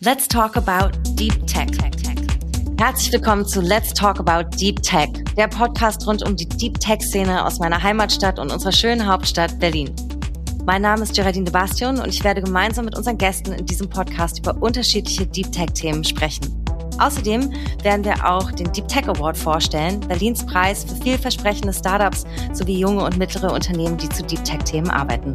Let's talk about Deep Tech. Herzlich willkommen zu Let's Talk About Deep Tech, der Podcast rund um die Deep Tech-Szene aus meiner Heimatstadt und unserer schönen Hauptstadt Berlin. Mein Name ist Geraldine de Bastion und ich werde gemeinsam mit unseren Gästen in diesem Podcast über unterschiedliche Deep Tech-Themen sprechen. Außerdem werden wir auch den Deep Tech Award vorstellen, Berlins Preis für vielversprechende Startups sowie junge und mittlere Unternehmen, die zu Deep Tech-Themen arbeiten.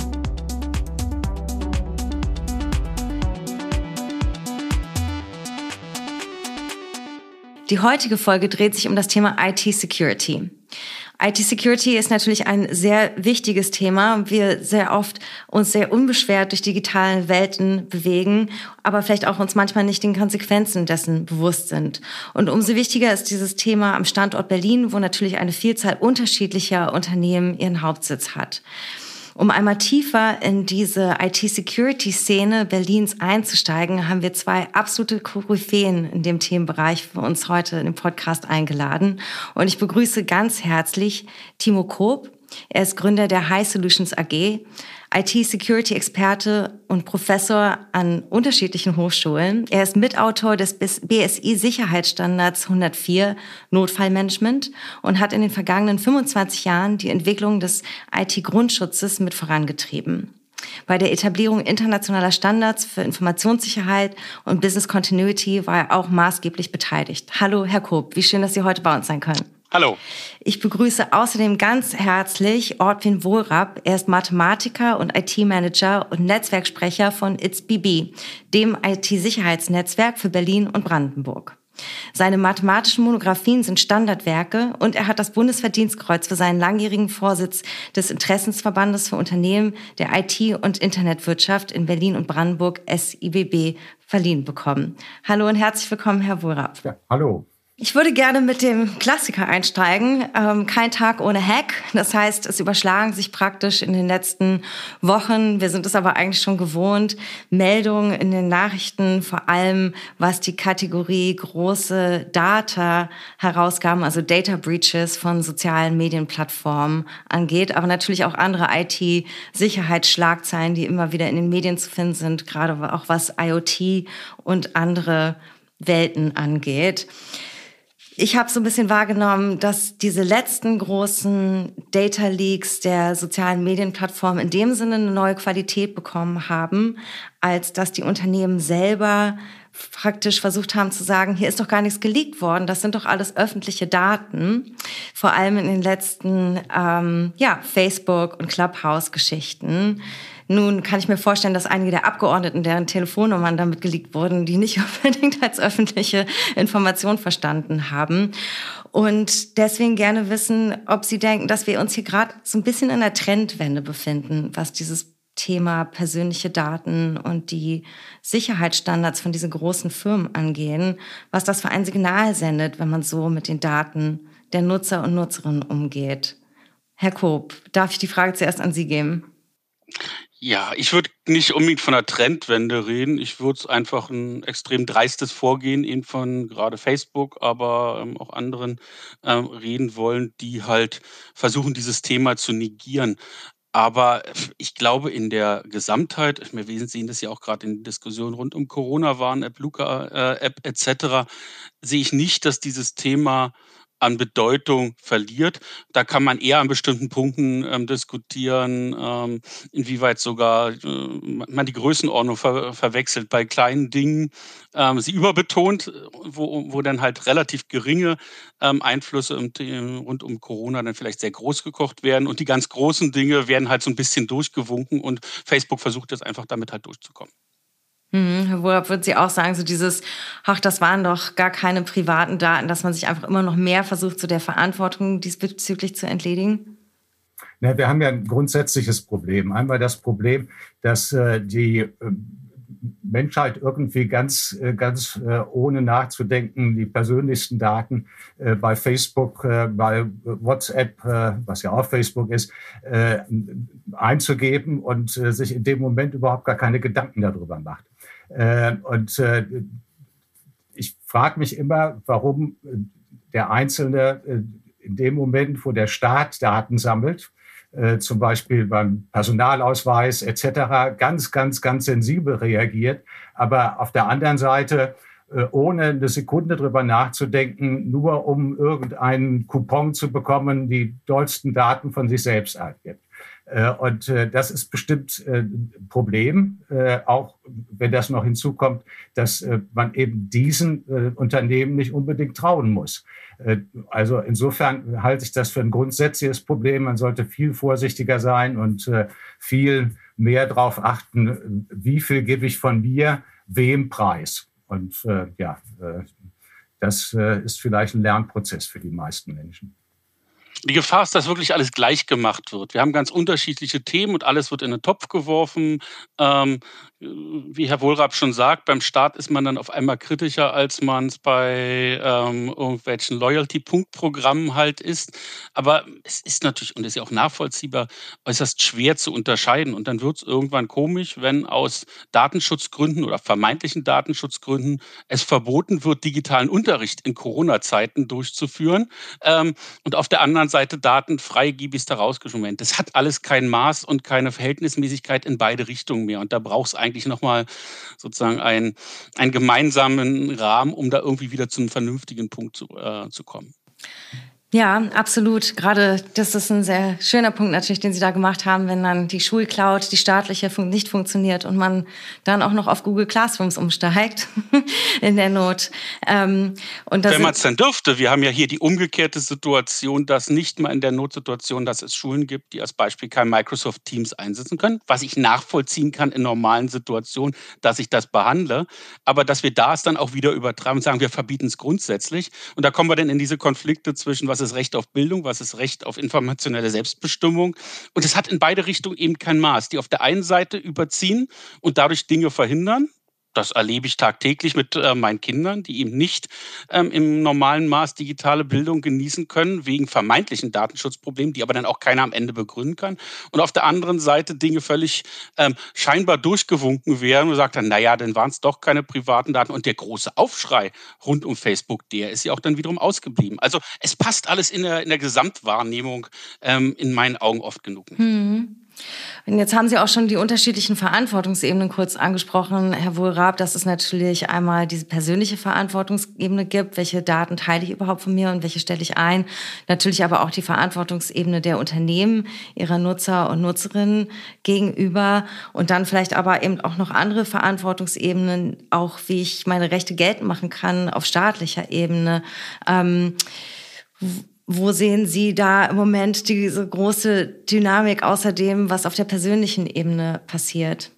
Die heutige Folge dreht sich um das Thema IT-Security. IT-Security ist natürlich ein sehr wichtiges Thema. Wir sehr oft uns sehr unbeschwert durch digitale Welten bewegen, aber vielleicht auch uns manchmal nicht den Konsequenzen dessen bewusst sind. Und umso wichtiger ist dieses Thema am Standort Berlin, wo natürlich eine Vielzahl unterschiedlicher Unternehmen ihren Hauptsitz hat. Um einmal tiefer in diese IT-Security-Szene Berlins einzusteigen, haben wir zwei absolute Koryphäen in dem Themenbereich für uns heute in den Podcast eingeladen. Und ich begrüße ganz herzlich Timo Koop. Er ist Gründer der High Solutions AG, IT-Security-Experte und Professor an unterschiedlichen Hochschulen. Er ist Mitautor des BSI-Sicherheitsstandards 104 Notfallmanagement und hat in den vergangenen 25 Jahren die Entwicklung des IT-Grundschutzes mit vorangetrieben. Bei der Etablierung internationaler Standards für Informationssicherheit und Business Continuity war er auch maßgeblich beteiligt. Hallo, Herr Koop, wie schön, dass Sie heute bei uns sein können. Hallo. Ich begrüße außerdem ganz herzlich Ortwin Wohlrapp. Er ist Mathematiker und IT-Manager und Netzwerksprecher von ITSBB, dem IT-Sicherheitsnetzwerk für Berlin und Brandenburg. Seine mathematischen Monographien sind Standardwerke und er hat das Bundesverdienstkreuz für seinen langjährigen Vorsitz des Interessensverbandes für Unternehmen der IT- und Internetwirtschaft in Berlin und Brandenburg SIBB verliehen bekommen. Hallo und herzlich willkommen, Herr Wohlrapp. Ja, hallo. Ich würde gerne mit dem Klassiker einsteigen. Ähm, kein Tag ohne Hack. Das heißt, es überschlagen sich praktisch in den letzten Wochen, wir sind es aber eigentlich schon gewohnt, Meldungen in den Nachrichten, vor allem was die Kategorie große Data herausgaben, also Data Breaches von sozialen Medienplattformen angeht, aber natürlich auch andere IT-Sicherheitsschlagzeilen, die immer wieder in den Medien zu finden sind, gerade auch was IoT und andere Welten angeht. Ich habe so ein bisschen wahrgenommen, dass diese letzten großen Data Leaks der sozialen Medienplattformen in dem Sinne eine neue Qualität bekommen haben, als dass die Unternehmen selber praktisch versucht haben zu sagen, hier ist doch gar nichts geleakt worden, das sind doch alles öffentliche Daten. Vor allem in den letzten ähm, ja, Facebook- und Clubhouse-Geschichten nun kann ich mir vorstellen, dass einige der Abgeordneten, deren Telefonnummern damit geleakt wurden, die nicht unbedingt als öffentliche Information verstanden haben. Und deswegen gerne wissen, ob Sie denken, dass wir uns hier gerade so ein bisschen in der Trendwende befinden, was dieses Thema persönliche Daten und die Sicherheitsstandards von diesen großen Firmen angehen, was das für ein Signal sendet, wenn man so mit den Daten der Nutzer und Nutzerinnen umgeht. Herr Koop, darf ich die Frage zuerst an Sie geben? Ja, ich würde nicht unbedingt von einer Trendwende reden. Ich würde es einfach ein extrem dreistes Vorgehen eben von gerade Facebook, aber ähm, auch anderen ähm, reden wollen, die halt versuchen, dieses Thema zu negieren. Aber ich glaube, in der Gesamtheit, wir sehen das ja auch gerade in Diskussionen rund um Corona-Warn-App, Luca-App äh, etc., sehe ich nicht, dass dieses Thema an Bedeutung verliert. Da kann man eher an bestimmten Punkten ähm, diskutieren, ähm, inwieweit sogar äh, man die Größenordnung ver verwechselt. Bei kleinen Dingen ähm, sie überbetont, wo, wo dann halt relativ geringe ähm, Einflüsse im, rund um Corona dann vielleicht sehr groß gekocht werden und die ganz großen Dinge werden halt so ein bisschen durchgewunken und Facebook versucht jetzt einfach damit halt durchzukommen. Mhm, Wohlab, würden Sie auch sagen, so dieses, ach, das waren doch gar keine privaten Daten, dass man sich einfach immer noch mehr versucht, so der Verantwortung diesbezüglich zu entledigen? Na, wir haben ja ein grundsätzliches Problem. Einmal das Problem, dass äh, die äh, Menschheit irgendwie ganz, äh, ganz äh, ohne nachzudenken die persönlichsten Daten äh, bei Facebook, bei WhatsApp, was ja auch Facebook ist, einzugeben und sich in dem Moment überhaupt gar keine Gedanken darüber macht. Äh, und äh, ich frage mich immer, warum der Einzelne äh, in dem Moment, wo der Staat Daten sammelt, äh, zum Beispiel beim Personalausweis etc. ganz, ganz, ganz sensibel reagiert. Aber auf der anderen Seite äh, ohne eine Sekunde drüber nachzudenken, nur um irgendeinen Coupon zu bekommen, die dollsten Daten von sich selbst angibt. Äh, und äh, das ist bestimmt ein Problem, auch wenn das noch hinzukommt, dass man eben diesen Unternehmen nicht unbedingt trauen muss. Also insofern halte ich das für ein grundsätzliches Problem. Man sollte viel vorsichtiger sein und viel mehr darauf achten, wie viel gebe ich von mir, wem preis. Und äh, ja, äh, das äh, ist vielleicht ein Lernprozess für die meisten Menschen. Die Gefahr ist, dass wirklich alles gleich gemacht wird. Wir haben ganz unterschiedliche Themen und alles wird in den Topf geworfen. Ähm, wie Herr Wohlrab schon sagt, beim Staat ist man dann auf einmal kritischer, als man es bei ähm, irgendwelchen Loyalty-Punkt-Programmen halt ist. Aber es ist natürlich, und ist ja auch nachvollziehbar, äußerst schwer zu unterscheiden. Und dann wird es irgendwann komisch, wenn aus Datenschutzgründen oder vermeintlichen Datenschutzgründen es verboten wird, digitalen Unterricht in Corona-Zeiten durchzuführen. Ähm, und auf der anderen Seite Daten freigiebigst herausgeschoben werden. Das hat alles kein Maß und keine Verhältnismäßigkeit in beide Richtungen mehr. Und da braucht es eigentlich nochmal sozusagen einen, einen gemeinsamen Rahmen, um da irgendwie wieder zu einem vernünftigen Punkt zu, äh, zu kommen. Ja, absolut. Gerade das ist ein sehr schöner Punkt natürlich, den Sie da gemacht haben, wenn dann die Schulcloud, die staatliche, nicht funktioniert und man dann auch noch auf Google Classrooms umsteigt in der Not. Ähm, und wenn man es dann dürfte, wir haben ja hier die umgekehrte Situation, dass nicht mal in der Notsituation, dass es Schulen gibt, die als Beispiel kein Microsoft Teams einsetzen können, was ich nachvollziehen kann in normalen Situationen, dass ich das behandle, aber dass wir da es dann auch wieder übertragen und sagen, wir verbieten es grundsätzlich. Und da kommen wir dann in diese Konflikte zwischen, was ist Recht auf Bildung, was ist Recht auf informationelle Selbstbestimmung. Und es hat in beide Richtungen eben kein Maß, die auf der einen Seite überziehen und dadurch Dinge verhindern, das erlebe ich tagtäglich mit äh, meinen Kindern, die eben nicht ähm, im normalen Maß digitale Bildung genießen können, wegen vermeintlichen Datenschutzproblemen, die aber dann auch keiner am Ende begründen kann. Und auf der anderen Seite Dinge völlig ähm, scheinbar durchgewunken werden und sagt dann, naja, dann waren es doch keine privaten Daten. Und der große Aufschrei rund um Facebook, der ist ja auch dann wiederum ausgeblieben. Also es passt alles in der, in der Gesamtwahrnehmung ähm, in meinen Augen oft genug. Hm. Und jetzt haben Sie auch schon die unterschiedlichen Verantwortungsebenen kurz angesprochen, Herr Wohlrab, dass es natürlich einmal diese persönliche Verantwortungsebene gibt, welche Daten teile ich überhaupt von mir und welche stelle ich ein. Natürlich aber auch die Verantwortungsebene der Unternehmen, ihrer Nutzer und Nutzerinnen gegenüber und dann vielleicht aber eben auch noch andere Verantwortungsebenen, auch wie ich meine Rechte geltend machen kann auf staatlicher Ebene. Ähm, wo sehen Sie da im Moment diese große Dynamik außerdem, was auf der persönlichen Ebene passiert?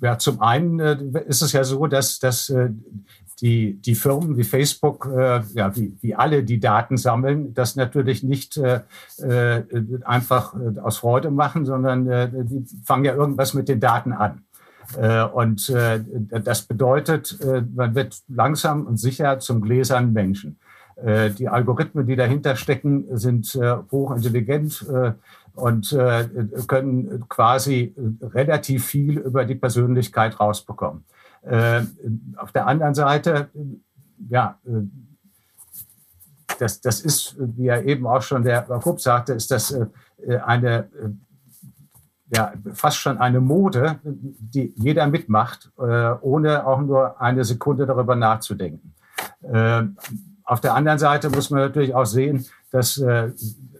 Ja, zum einen äh, ist es ja so, dass, dass äh, die, die Firmen wie Facebook, äh, ja, wie, wie alle, die Daten sammeln, das natürlich nicht äh, einfach aus Freude machen, sondern äh, die fangen ja irgendwas mit den Daten an. Äh, und äh, das bedeutet, man wird langsam und sicher zum gläsernen Menschen. Äh, die Algorithmen, die dahinter stecken, sind äh, hochintelligent äh, und können quasi relativ viel über die Persönlichkeit rausbekommen. Auf der anderen Seite, ja, das, das ist, wie ja eben auch schon der Kupp sagte, ist das eine, ja, fast schon eine Mode, die jeder mitmacht, ohne auch nur eine Sekunde darüber nachzudenken. Auf der anderen Seite muss man natürlich auch sehen, dass äh,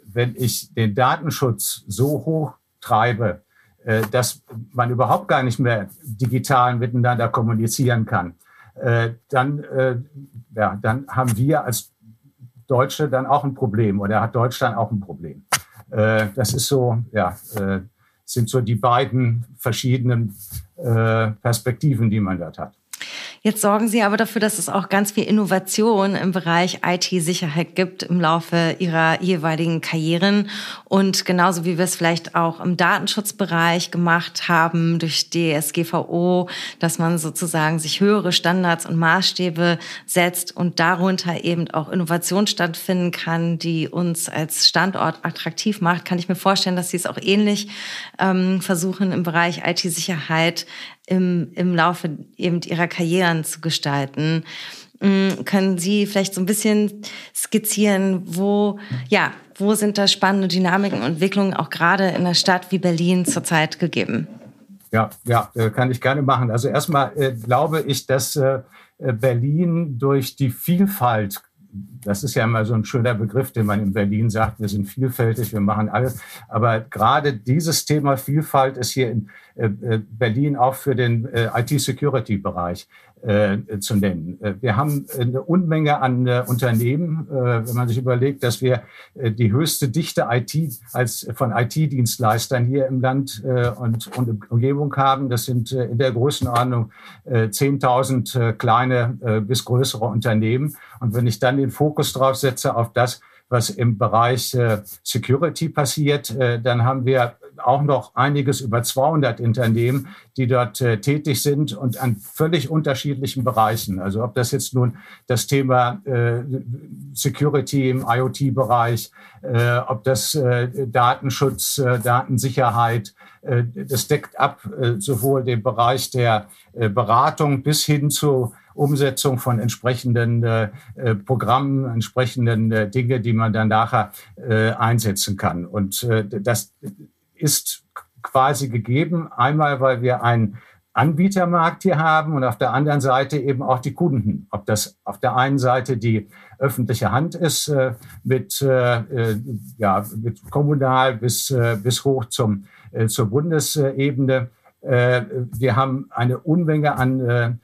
wenn ich den Datenschutz so hoch treibe, äh, dass man überhaupt gar nicht mehr digital miteinander kommunizieren kann, äh, dann, äh, ja, dann haben wir als Deutsche dann auch ein Problem oder hat Deutschland auch ein Problem. Äh, das ist so, ja, äh, sind so die beiden verschiedenen Perspektiven, die man dort hat. Jetzt sorgen Sie aber dafür, dass es auch ganz viel Innovation im Bereich IT-Sicherheit gibt im Laufe Ihrer jeweiligen Karrieren. Und genauso wie wir es vielleicht auch im Datenschutzbereich gemacht haben durch DSGVO, dass man sozusagen sich höhere Standards und Maßstäbe setzt und darunter eben auch Innovation stattfinden kann, die uns als Standort attraktiv macht, kann ich mir vorstellen, dass Sie es auch ähnlich ähm, versuchen im Bereich IT-Sicherheit im, im Laufe eben ihrer Karrieren zu gestalten. Mm, können Sie vielleicht so ein bisschen skizzieren, wo, ja, wo sind da spannende Dynamiken und Entwicklungen auch gerade in einer Stadt wie Berlin zurzeit gegeben? Ja, ja, äh, kann ich gerne machen. Also erstmal äh, glaube ich, dass äh, Berlin durch die Vielfalt das ist ja immer so ein schöner Begriff, den man in Berlin sagt, wir sind vielfältig, wir machen alles. Aber gerade dieses Thema Vielfalt ist hier in Berlin auch für den IT-Security-Bereich äh, zu nennen. Äh, wir haben eine Unmenge an äh, Unternehmen, äh, wenn man sich überlegt, dass wir äh, die höchste Dichte IT als von IT-Dienstleistern hier im Land äh, und, und Umgebung haben. Das sind in der Größenordnung 10.000 kleine bis größere Unternehmen. Und wenn ich dann den Fokus drauf setze auf das, was im Bereich Security passiert, dann haben wir auch noch einiges über 200 Unternehmen, die dort äh, tätig sind und an völlig unterschiedlichen Bereichen. Also ob das jetzt nun das Thema äh, Security im IoT-Bereich, äh, ob das äh, Datenschutz, äh, Datensicherheit, äh, das deckt ab sowohl den Bereich der Beratung bis hin zu Umsetzung von entsprechenden äh, Programmen, entsprechenden äh, Dinge, die man dann nachher äh, einsetzen kann. Und das ist quasi gegeben. Einmal, weil wir einen Anbietermarkt hier haben und auf der anderen Seite eben auch die Kunden. Ob das auf der einen Seite die öffentliche Hand ist, äh, mit, äh, äh ja, mit kommunal bis, äh, bis hoch zum, äh, zur Bundesebene. Äh, wir haben eine Unmenge an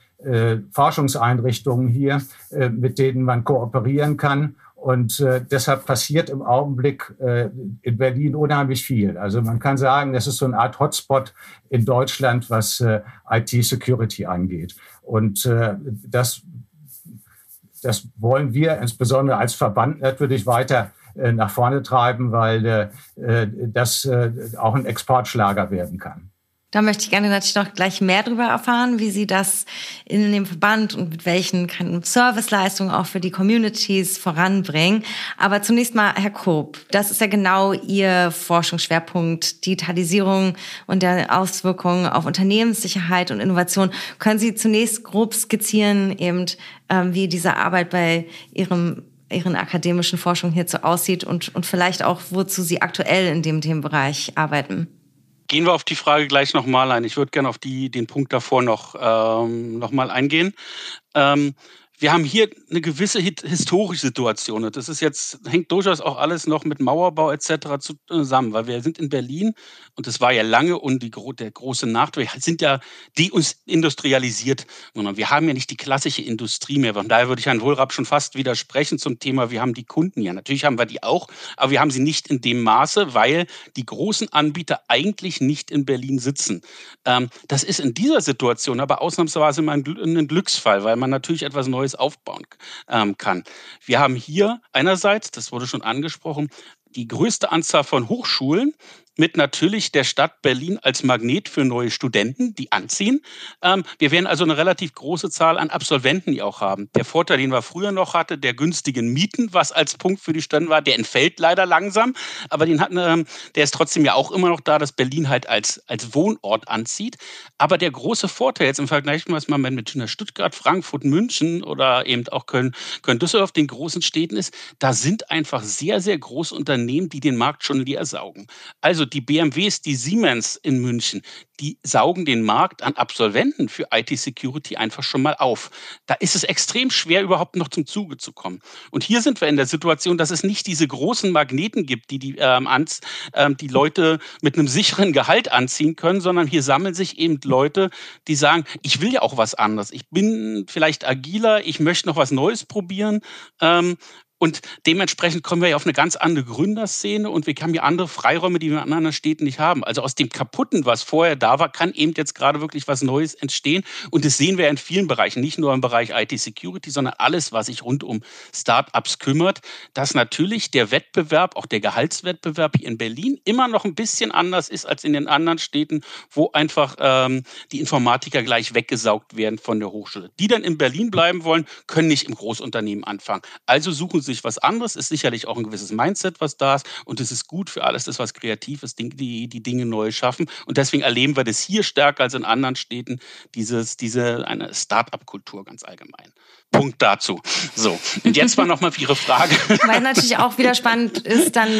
Forschungseinrichtungen hier, mit denen man kooperieren kann. Und äh, deshalb passiert im Augenblick äh, in Berlin unheimlich viel. Also man kann sagen, das ist so eine Art Hotspot in Deutschland, was äh, IT-Security angeht. Und äh, das, das wollen wir insbesondere als Verband natürlich weiter äh, nach vorne treiben, weil äh, äh das äh, auch ein Exportschlager werden kann. Da möchte ich gerne natürlich noch gleich mehr darüber erfahren, wie Sie das in dem Verband und mit welchen Serviceleistungen auch für die Communities voranbringen. Aber zunächst mal, Herr Koop, das ist ja genau Ihr Forschungsschwerpunkt, Digitalisierung und der Auswirkungen auf Unternehmenssicherheit und Innovation. Können Sie zunächst grob skizzieren, eben, ähm, wie diese Arbeit bei Ihrem Ihren akademischen Forschung hierzu aussieht und, und vielleicht auch, wozu Sie aktuell in dem Themenbereich arbeiten? Gehen wir auf die Frage gleich nochmal ein. Ich würde gerne auf die, den Punkt davor noch, ähm, noch mal eingehen. Ähm, wir haben hier eine gewisse historische Situation. Das ist jetzt, hängt durchaus auch alles noch mit Mauerbau etc. zusammen, weil wir sind in Berlin und das war ja lange und die, der große Nachteil, wir sind ja deindustrialisiert, sondern wir haben ja nicht die klassische Industrie mehr. Von daher würde ich Herrn Wohlrab schon fast widersprechen zum Thema, wir haben die Kunden ja. Natürlich haben wir die auch, aber wir haben sie nicht in dem Maße, weil die großen Anbieter eigentlich nicht in Berlin sitzen. Ähm, das ist in dieser Situation aber ausnahmsweise mal ein Glücksfall, weil man natürlich etwas Neues aufbauen ähm, kann. Wir haben hier einerseits, das wurde schon angesprochen, die größte Anzahl von Hochschulen mit natürlich der Stadt Berlin als Magnet für neue Studenten, die anziehen. Ähm, wir werden also eine relativ große Zahl an Absolventen die auch haben. Der Vorteil, den wir früher noch hatte, der günstigen Mieten, was als Punkt für die Studenten war, der entfällt leider langsam. Aber den hatten, ähm, der ist trotzdem ja auch immer noch da, dass Berlin halt als, als Wohnort anzieht. Aber der große Vorteil jetzt im Vergleich, was man mit Stuttgart, Frankfurt, München oder eben auch Köln, Köln, Düsseldorf, den großen Städten ist, da sind einfach sehr, sehr große Unternehmen, die den Markt schon leer saugen. Also die BMWs, die Siemens in München, die saugen den Markt an Absolventen für IT-Security einfach schon mal auf. Da ist es extrem schwer, überhaupt noch zum Zuge zu kommen. Und hier sind wir in der Situation, dass es nicht diese großen Magneten gibt, die die, ähm, ans, ähm, die Leute mit einem sicheren Gehalt anziehen können, sondern hier sammeln sich eben Leute, die sagen, ich will ja auch was anderes. Ich bin vielleicht agiler, ich möchte noch was Neues probieren. Ähm, und dementsprechend kommen wir ja auf eine ganz andere Gründerszene und wir haben ja andere Freiräume, die wir in anderen Städten nicht haben. Also aus dem Kaputten, was vorher da war, kann eben jetzt gerade wirklich was Neues entstehen. Und das sehen wir in vielen Bereichen, nicht nur im Bereich IT-Security, sondern alles, was sich rund um Startups kümmert, dass natürlich der Wettbewerb, auch der Gehaltswettbewerb hier in Berlin immer noch ein bisschen anders ist als in den anderen Städten, wo einfach ähm, die Informatiker gleich weggesaugt werden von der Hochschule. Die dann in Berlin bleiben wollen, können nicht im Großunternehmen anfangen. Also suchen sich was anderes, ist sicherlich auch ein gewisses Mindset, was da ist. Und es ist gut für alles, das was kreativ ist, die, die Dinge neu schaffen. Und deswegen erleben wir das hier stärker als in anderen Städten, dieses, diese eine Start-up-Kultur ganz allgemein. Punkt dazu. So, und jetzt mal nochmal für Ihre Frage. Weil natürlich auch wieder spannend ist, dann,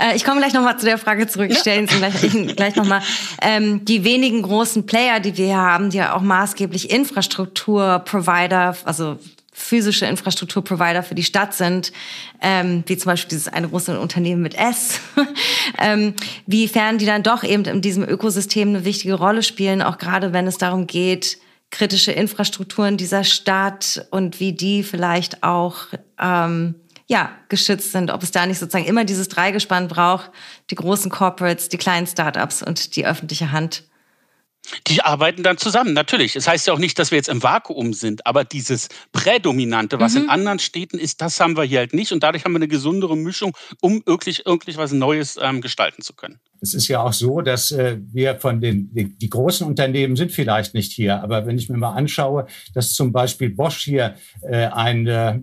äh, ich komme gleich nochmal zu der Frage zurück, ich stelle Ihnen gleich, gleich nochmal. Ähm, die wenigen großen Player, die wir hier haben, die ja auch maßgeblich Infrastrukturprovider, also physische Infrastrukturprovider für die Stadt sind, ähm, wie zum Beispiel dieses eine große Unternehmen mit S, ähm, wiefern die dann doch eben in diesem Ökosystem eine wichtige Rolle spielen, auch gerade wenn es darum geht, kritische Infrastrukturen dieser Stadt und wie die vielleicht auch ähm, ja, geschützt sind, ob es da nicht sozusagen immer dieses Dreigespann braucht, die großen Corporates, die kleinen Startups und die öffentliche Hand. Die arbeiten dann zusammen, natürlich. Es das heißt ja auch nicht, dass wir jetzt im Vakuum sind, aber dieses Prädominante, was mhm. in anderen Städten ist, das haben wir hier halt nicht. Und dadurch haben wir eine gesundere Mischung, um wirklich, wirklich was Neues ähm, gestalten zu können. Es ist ja auch so, dass äh, wir von den, die, die, großen Unternehmen sind vielleicht nicht hier, aber wenn ich mir mal anschaue, dass zum Beispiel Bosch hier äh, ein, äh,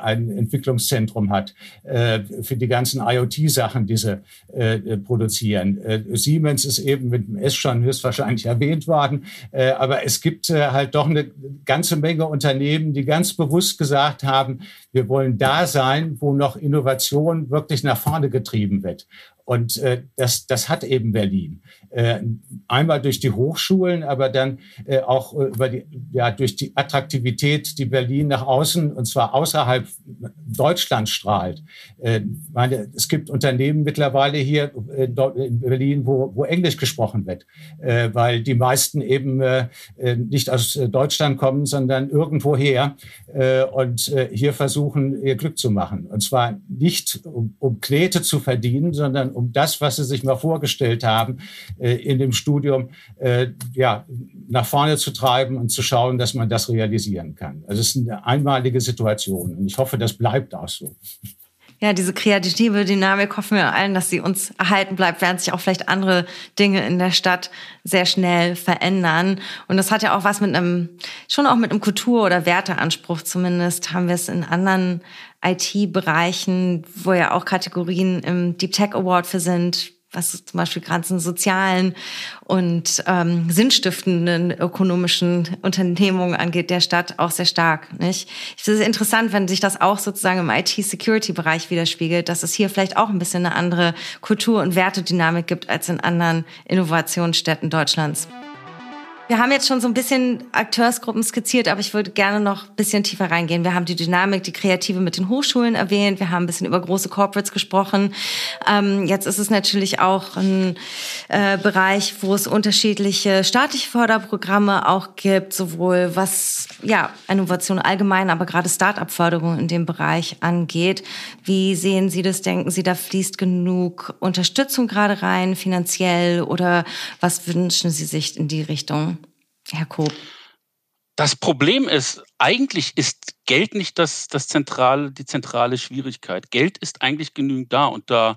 ein Entwicklungszentrum hat äh, für die ganzen IoT-Sachen, die sie äh, produzieren. Äh, Siemens ist eben mit dem S schon höchstwahrscheinlich erwähnt worden, äh, aber es gibt äh, halt doch eine ganze Menge Unternehmen, die ganz bewusst gesagt haben, wir wollen da sein, wo noch Innovation wirklich nach vorne getrieben wird. Und äh, das, das hat eben Berlin. Äh, einmal durch die Hochschulen, aber dann äh, auch äh, über die, ja, durch die Attraktivität, die Berlin nach außen und zwar außerhalb Deutschlands strahlt. Meine, es gibt Unternehmen mittlerweile hier in, in Berlin, wo, wo Englisch gesprochen wird, weil die meisten eben nicht aus Deutschland kommen, sondern irgendwoher und hier versuchen, ihr Glück zu machen. Und zwar nicht, um, um Knete zu verdienen, sondern um das, was sie sich mal vorgestellt haben, in dem Studium äh, ja, nach vorne zu treiben und zu schauen, dass man das realisieren kann. Also es ist eine einmalige Situation und ich hoffe, das bleibt auch so ja, diese kreative Dynamik hoffen wir allen, dass sie uns erhalten bleibt, während sich auch vielleicht andere Dinge in der Stadt sehr schnell verändern. Und das hat ja auch was mit einem, schon auch mit einem Kultur- oder Werteanspruch zumindest, haben wir es in anderen IT-Bereichen, wo ja auch Kategorien im Deep Tech Award für sind, was zum Beispiel ganzen sozialen und ähm, sinnstiftenden ökonomischen Unternehmungen angeht, der Stadt auch sehr stark. Nicht? Ich finde es interessant, wenn sich das auch sozusagen im IT-Security-Bereich widerspiegelt, dass es hier vielleicht auch ein bisschen eine andere Kultur- und Wertedynamik gibt als in anderen Innovationsstädten Deutschlands. Wir haben jetzt schon so ein bisschen Akteursgruppen skizziert, aber ich würde gerne noch ein bisschen tiefer reingehen. Wir haben die Dynamik, die Kreative mit den Hochschulen erwähnt. Wir haben ein bisschen über große Corporates gesprochen. Ähm, jetzt ist es natürlich auch ein äh, Bereich, wo es unterschiedliche staatliche Förderprogramme auch gibt, sowohl was ja Innovation allgemein, aber gerade Start-up-Förderung in dem Bereich angeht. Wie sehen Sie das? Denken Sie, da fließt genug Unterstützung gerade rein, finanziell, oder was wünschen Sie sich in die Richtung? Herr Koop? Das Problem ist, eigentlich ist Geld nicht das, das zentrale, die zentrale Schwierigkeit. Geld ist eigentlich genügend da und da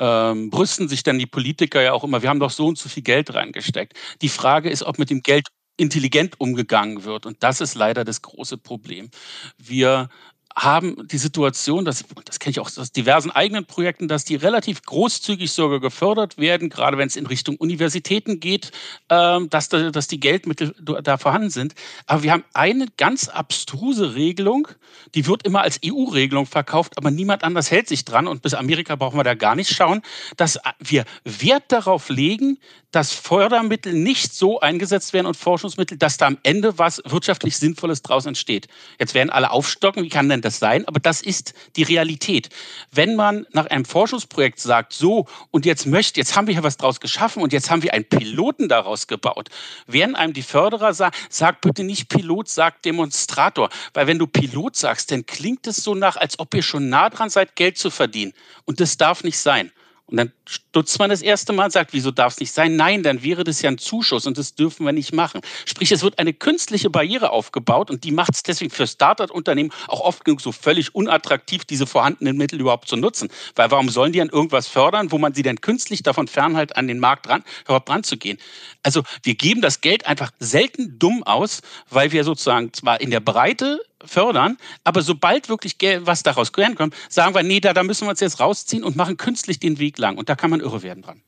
ähm, brüsten sich dann die Politiker ja auch immer, wir haben doch so und so viel Geld reingesteckt. Die Frage ist, ob mit dem Geld intelligent umgegangen wird. Und das ist leider das große Problem. Wir haben die Situation, dass, das kenne ich auch aus diversen eigenen Projekten, dass die relativ großzügig sogar gefördert werden, gerade wenn es in Richtung Universitäten geht, ähm, dass, da, dass die Geldmittel da vorhanden sind. Aber wir haben eine ganz abstruse Regelung, die wird immer als EU-Regelung verkauft, aber niemand anders hält sich dran. Und bis Amerika brauchen wir da gar nicht schauen, dass wir Wert darauf legen, dass Fördermittel nicht so eingesetzt werden und Forschungsmittel, dass da am Ende was wirtschaftlich Sinnvolles draus entsteht. Jetzt werden alle aufstocken, wie kann denn das sein? Aber das ist die Realität. Wenn man nach einem Forschungsprojekt sagt, so und jetzt möchte, jetzt haben wir hier was draus geschaffen und jetzt haben wir einen Piloten daraus gebaut, werden einem die Förderer sagen, sag bitte nicht Pilot, sag Demonstrator. Weil wenn du Pilot sagst, dann klingt es so nach, als ob ihr schon nah dran seid, Geld zu verdienen. Und das darf nicht sein. Und dann stutzt man das erste Mal und sagt, wieso darf es nicht sein? Nein, dann wäre das ja ein Zuschuss und das dürfen wir nicht machen. Sprich, es wird eine künstliche Barriere aufgebaut und die macht es deswegen für Startup-Unternehmen auch oft genug so völlig unattraktiv, diese vorhandenen Mittel überhaupt zu nutzen. Weil warum sollen die an irgendwas fördern, wo man sie denn künstlich davon fernhält, an den Markt dran, überhaupt dran zu gehen? Also wir geben das Geld einfach selten dumm aus, weil wir sozusagen zwar in der Breite fördern, aber sobald wirklich was daraus kommt, sagen wir, nee, da, da müssen wir uns jetzt rausziehen und machen künstlich den Weg lang. Und da kann man irre werden dran.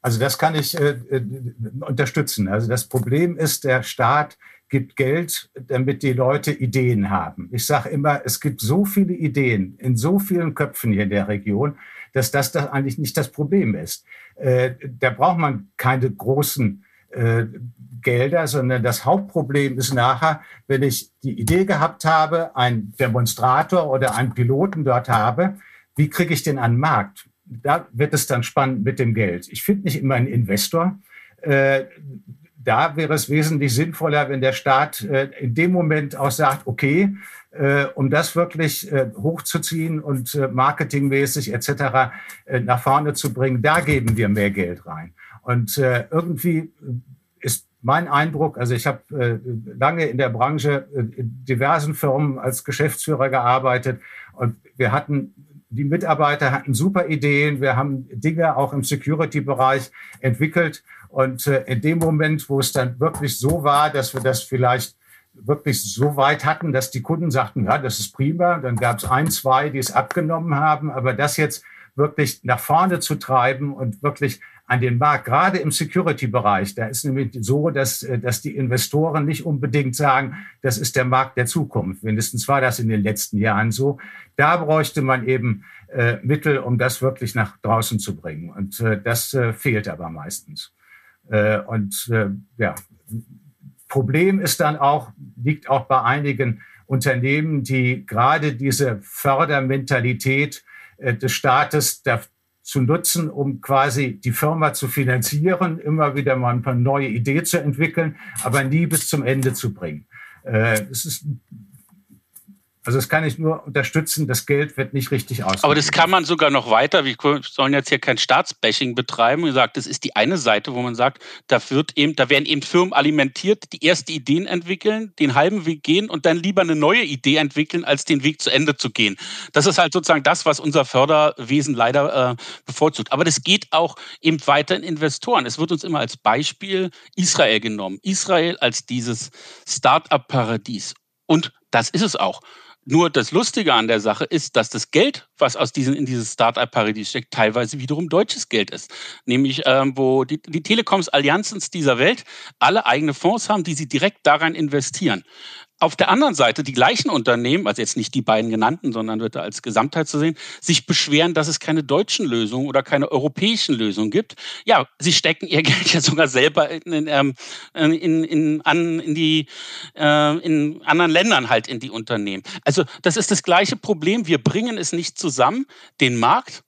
Also das kann ich äh, äh unterstützen. Also das Problem ist, der Staat gibt Geld, damit die Leute Ideen haben. Ich sage immer, es gibt so viele Ideen in so vielen Köpfen hier in der Region, dass das, das eigentlich nicht das Problem ist. Äh, da braucht man keine großen äh, Gelder, sondern das Hauptproblem ist nachher, wenn ich die Idee gehabt habe, einen Demonstrator oder einen Piloten dort habe, wie kriege ich den an den Markt? Da wird es dann spannend mit dem Geld. Ich finde nicht immer einen Investor. Äh, da wäre es wesentlich sinnvoller, wenn der Staat äh, in dem Moment auch sagt, okay, äh, um das wirklich hochzuziehen und marketingmäßig etc. Nach vorne zu bringen, da geben wir mehr Geld rein. Und äh, irgendwie ist mein Eindruck, also ich habe äh, lange in der Branche in diversen Firmen als Geschäftsführer gearbeitet und wir hatten die Mitarbeiter hatten super Ideen. Wir haben Dinge auch im Security-Bereich entwickelt. Und äh, in dem Moment, wo es dann wirklich so war, dass wir das vielleicht wirklich so weit hatten, dass die Kunden sagten, ja, das ist prima. Dann gab es ein, zwei, die es abgenommen haben. Aber das jetzt wirklich nach vorne zu treiben und wirklich an den Markt, gerade im Security-Bereich, da ist nämlich so, dass, äh, dass die Investoren nicht unbedingt sagen, das ist der Markt der Zukunft. Mindestens war das in den letzten Jahren so. Da bräuchte man eben äh, Mittel, um das wirklich nach draußen zu bringen. Und äh, das äh, fehlt aber meistens. Äh, und äh, ja, Problem ist dann auch, liegt auch bei einigen Unternehmen, die gerade diese Fördermentalität äh, des Staates zu nutzen, um quasi die Firma zu finanzieren, immer wieder mal ein paar neue Ideen zu entwickeln, aber nie bis zum Ende zu bringen. Es ist also das kann ich nur unterstützen, das Geld wird nicht richtig ausgegeben. Aber das kann man sogar noch weiter. Wir sollen jetzt hier kein Staatsbashing betreiben. Wie gesagt, das ist die eine Seite, wo man sagt, da wird eben, da werden eben Firmen alimentiert, die erste Ideen entwickeln, den halben Weg gehen und dann lieber eine neue Idee entwickeln, als den Weg zu Ende zu gehen. Das ist halt sozusagen das, was unser Förderwesen leider äh, bevorzugt. Aber das geht auch eben weiter in Investoren. Es wird uns immer als Beispiel Israel genommen. Israel als dieses Start-up-Paradies. Und das ist es auch. Nur das Lustige an der Sache ist, dass das Geld, was aus diesen, in dieses Start-up-Paradies steckt, teilweise wiederum deutsches Geld ist. Nämlich, ähm, wo die, die Telekoms Allianzens dieser Welt alle eigene Fonds haben, die sie direkt daran investieren. Auf der anderen Seite die gleichen Unternehmen, also jetzt nicht die beiden genannten, sondern wird da als Gesamtheit zu sehen, sich beschweren, dass es keine deutschen Lösungen oder keine europäischen Lösungen gibt. Ja, sie stecken ihr Geld ja sogar selber in, in, ähm, in, in, an, in die äh, in anderen Ländern halt in die Unternehmen. Also das ist das gleiche Problem. Wir bringen es nicht zusammen, den Markt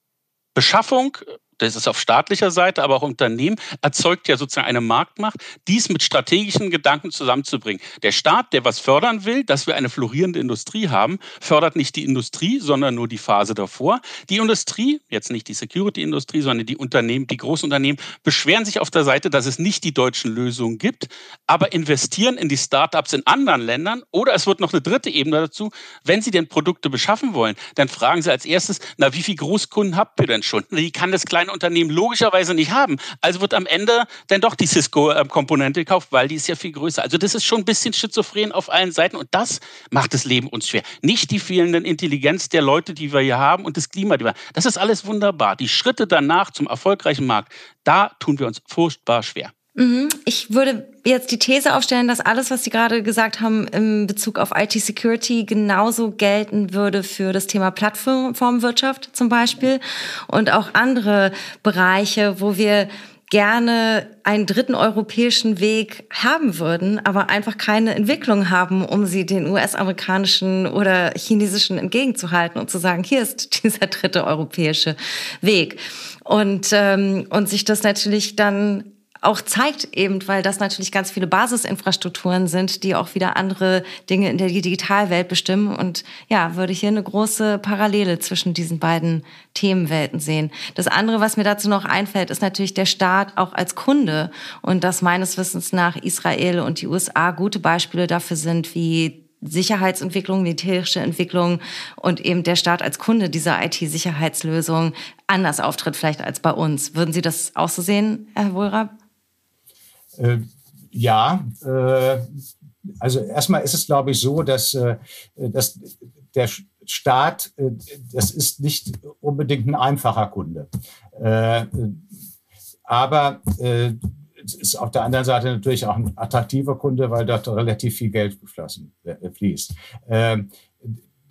Beschaffung, das ist auf staatlicher Seite, aber auch Unternehmen, erzeugt ja sozusagen eine Marktmacht, dies mit strategischen Gedanken zusammenzubringen. Der Staat, der was fördern will, dass wir eine florierende Industrie haben, fördert nicht die Industrie, sondern nur die Phase davor. Die Industrie, jetzt nicht die Security-Industrie, sondern die Unternehmen, die Großunternehmen, beschweren sich auf der Seite, dass es nicht die deutschen Lösungen gibt, aber investieren in die Startups in anderen Ländern. Oder es wird noch eine dritte Ebene dazu. Wenn sie denn Produkte beschaffen wollen, dann fragen sie als erstes, na, wie viele Großkunden habt ihr denn schon? Wie kann das kleine Unternehmen logischerweise nicht haben. Also wird am Ende dann doch die Cisco-Komponente gekauft, weil die ist ja viel größer. Also das ist schon ein bisschen schizophren auf allen Seiten und das macht das Leben uns schwer. Nicht die fehlenden Intelligenz der Leute, die wir hier haben und das Klima, die wir Das ist alles wunderbar. Die Schritte danach zum erfolgreichen Markt, da tun wir uns furchtbar schwer. Mhm. Ich würde jetzt die These aufstellen, dass alles, was Sie gerade gesagt haben in Bezug auf IT-Security genauso gelten würde für das Thema Plattformwirtschaft zum Beispiel und auch andere Bereiche, wo wir gerne einen dritten europäischen Weg haben würden, aber einfach keine Entwicklung haben, um sie den US-amerikanischen oder chinesischen entgegenzuhalten und zu sagen, hier ist dieser dritte europäische Weg. Und, ähm, und sich das natürlich dann auch zeigt eben, weil das natürlich ganz viele Basisinfrastrukturen sind, die auch wieder andere Dinge in der Digitalwelt bestimmen. Und ja, würde hier eine große Parallele zwischen diesen beiden Themenwelten sehen. Das andere, was mir dazu noch einfällt, ist natürlich der Staat auch als Kunde und dass meines Wissens nach Israel und die USA gute Beispiele dafür sind, wie Sicherheitsentwicklung, militärische Entwicklung und eben der Staat als Kunde dieser IT-Sicherheitslösung anders auftritt vielleicht als bei uns. Würden Sie das auch so sehen, Herr Wohlrab? Äh, ja, äh, also erstmal ist es, glaube ich, so, dass, äh, dass der Staat, äh, das ist nicht unbedingt ein einfacher Kunde. Äh, aber äh, ist auf der anderen Seite natürlich auch ein attraktiver Kunde, weil dort relativ viel Geld geflossen, äh, fließt. Ähm,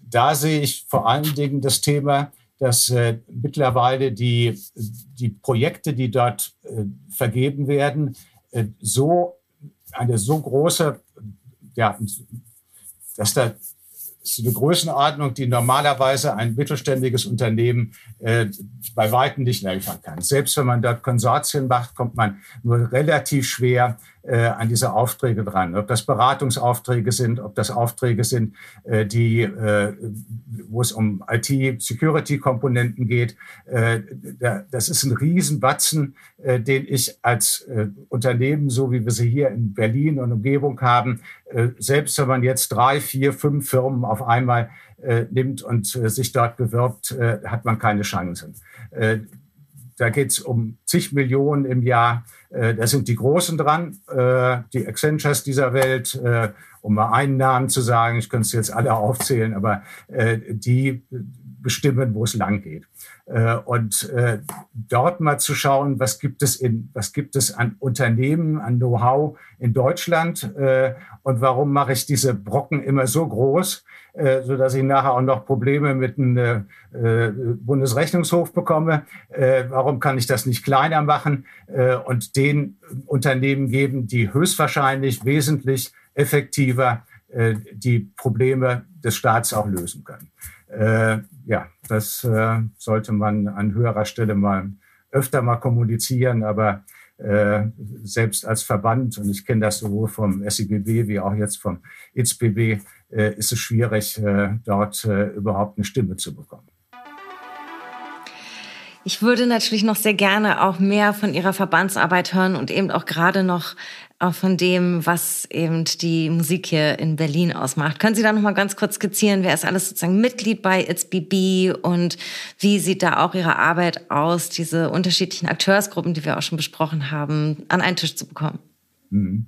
da sehe ich vor allen Dingen das Thema, dass äh, mittlerweile die, die Projekte, die dort äh, vergeben werden, so eine so große, ja, dass da ist eine Größenordnung, die normalerweise ein mittelständiges Unternehmen äh, bei Weitem nicht liefern kann. Selbst wenn man dort Konsortien macht, kommt man nur relativ schwer äh, an diese Aufträge dran. Ob das Beratungsaufträge sind, ob das Aufträge sind, äh, die, äh, wo es um IT-Security-Komponenten geht. Äh, da, das ist ein Riesenbatzen, äh, den ich als äh, Unternehmen, so wie wir sie hier in Berlin und Umgebung haben, äh, selbst wenn man jetzt drei, vier, fünf Firmen auf einmal äh, nimmt und äh, sich dort bewirbt, äh, hat man keine Chancen. Da geht es um zig Millionen im Jahr. Äh, da sind die Großen dran, äh, die Accentures dieser Welt, äh, um mal einen Namen zu sagen. Ich könnte es jetzt alle aufzählen, aber äh, die bestimmen, wo es lang geht. Äh, und äh, dort mal zu schauen, was gibt es in, was gibt es an Unternehmen, an Know-how in Deutschland äh, und warum mache ich diese Brocken immer so groß, so dass ich nachher auch noch Probleme mit dem Bundesrechnungshof bekomme. Warum kann ich das nicht kleiner machen und den Unternehmen geben, die höchstwahrscheinlich wesentlich effektiver die Probleme des Staats auch lösen können. Äh, ja, das äh, sollte man an höherer Stelle mal öfter mal kommunizieren, aber äh, selbst als Verband, und ich kenne das sowohl vom SIBB wie auch jetzt vom IZBB, äh, ist es schwierig, äh, dort äh, überhaupt eine Stimme zu bekommen. Ich würde natürlich noch sehr gerne auch mehr von Ihrer Verbandsarbeit hören und eben auch gerade noch auch von dem, was eben die Musik hier in Berlin ausmacht. Können Sie da noch mal ganz kurz skizzieren, wer ist alles sozusagen Mitglied bei It's BB und wie sieht da auch Ihre Arbeit aus, diese unterschiedlichen Akteursgruppen, die wir auch schon besprochen haben, an einen Tisch zu bekommen? Mhm.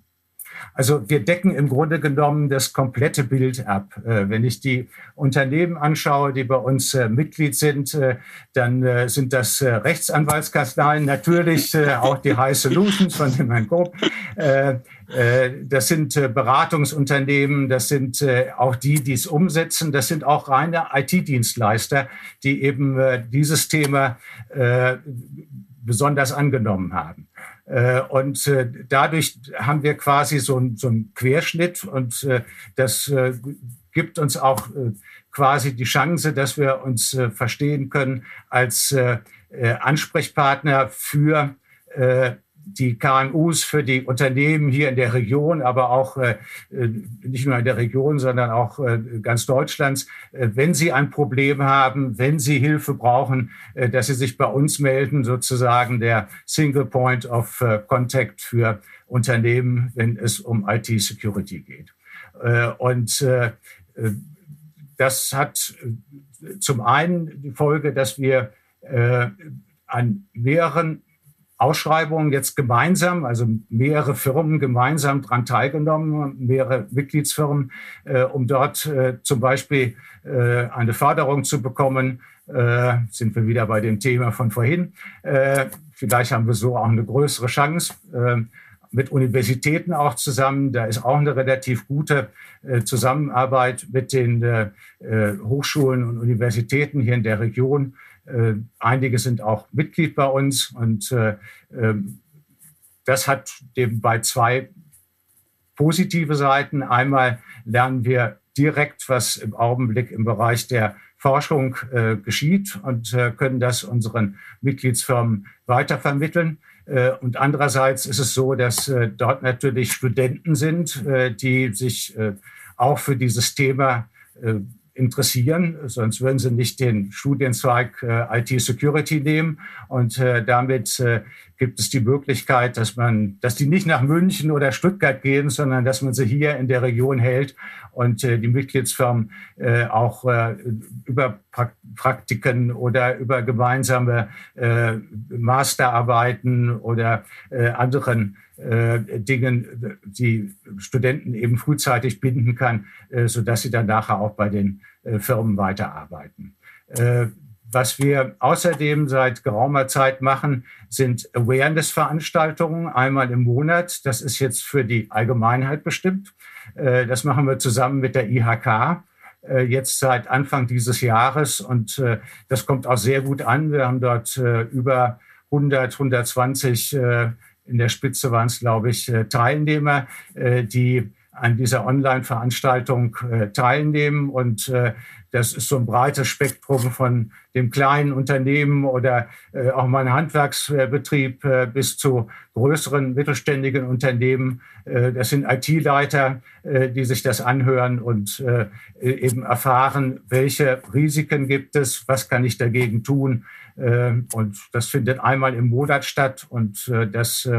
Also wir decken im Grunde genommen das komplette Bild ab. Äh, wenn ich die Unternehmen anschaue, die bei uns äh, Mitglied sind, äh, dann sind das Rechtsanwaltskanzleien, natürlich auch die High Solutions von dem Herrn Koop. Das sind Beratungsunternehmen, das sind auch die, die es umsetzen. Das sind auch reine IT-Dienstleister, die eben dieses Thema besonders angenommen haben. Äh, und äh, dadurch haben wir quasi so, einen Querschnitt und äh, das gibt uns auch quasi die Chance, dass wir uns verstehen können als Ansprechpartner für die KMUs für die Unternehmen hier in der Region, aber auch äh, äh, nicht nur in der Region, sondern auch äh, ganz Deutschlands, äh, wenn sie ein Problem haben, wenn sie Hilfe brauchen, äh, dass sie sich bei uns melden, sozusagen der Single Point of äh, Contact für Unternehmen, wenn es um IT-Security geht. Und das hat zum einen die Folge, dass wir an mehreren Ausschreibungen jetzt gemeinsam, also mehrere Firmen gemeinsam dran teilgenommen, mehrere Mitgliedsfirmen, äh, um dort äh, zum Beispiel äh, eine Förderung zu bekommen. Äh, sind wir wieder bei dem Thema von vorhin. Äh, vielleicht haben wir so auch eine größere Chance. Äh, mit Universitäten auch zusammen. Da ist auch eine relativ gute Zusammenarbeit mit den Hochschulen und Universitäten hier in der Region. Äh, einige sind auch Mitglied bei uns und äh, ähm, das hat bei zwei positive Seiten. Einmal lernen wir direkt, was im Augenblick im Bereich der Forschung äh, geschieht und äh, können das unseren Mitgliedsfirmen weitervermitteln. Äh, und andererseits ist es so, dass äh, dort natürlich Studenten sind, äh, die sich auch für dieses Thema interessieren, sonst würden sie nicht den Studienzweig äh, IT Security nehmen. Und äh, damit äh, gibt es die Möglichkeit, dass man, dass die nicht nach München oder Stuttgart gehen, sondern dass man sie hier in der Region hält und äh, die Mitgliedsfirmen äh, auch äh, über Praktiken oder über gemeinsame äh, Masterarbeiten oder äh, anderen äh, Dingen die Studenten eben frühzeitig binden kann, äh, sodass sie dann nachher auch bei den äh, Firmen weiterarbeiten. Was wir außerdem seit geraumer Zeit machen, sind Awareness-Veranstaltungen einmal im Monat. Das ist jetzt für die Allgemeinheit bestimmt. Äh, das machen wir zusammen mit der IHK äh, jetzt seit Anfang dieses Jahres und äh, das kommt auch sehr gut an. Wir haben dort über 100, 120, in der Spitze waren es, glaube ich, Teilnehmer, die an dieser Online-Veranstaltung teilnehmen und das ist so ein breites Spektrum von dem kleinen Unternehmen oder äh, auch mal Handwerksbetrieb äh, bis zu größeren mittelständigen Unternehmen. Äh, das sind IT-Leiter, äh, die sich das anhören und äh, eben erfahren, welche Risiken gibt es, was kann ich dagegen tun. Äh, und das findet einmal im Monat statt und das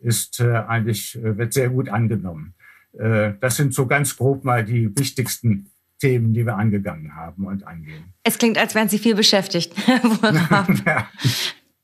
ist eigentlich, wird sehr gut angenommen. Das sind so ganz grob mal die wichtigsten Themen, die wir angegangen haben und angehen. Es klingt, als wären Sie viel beschäftigt. ja.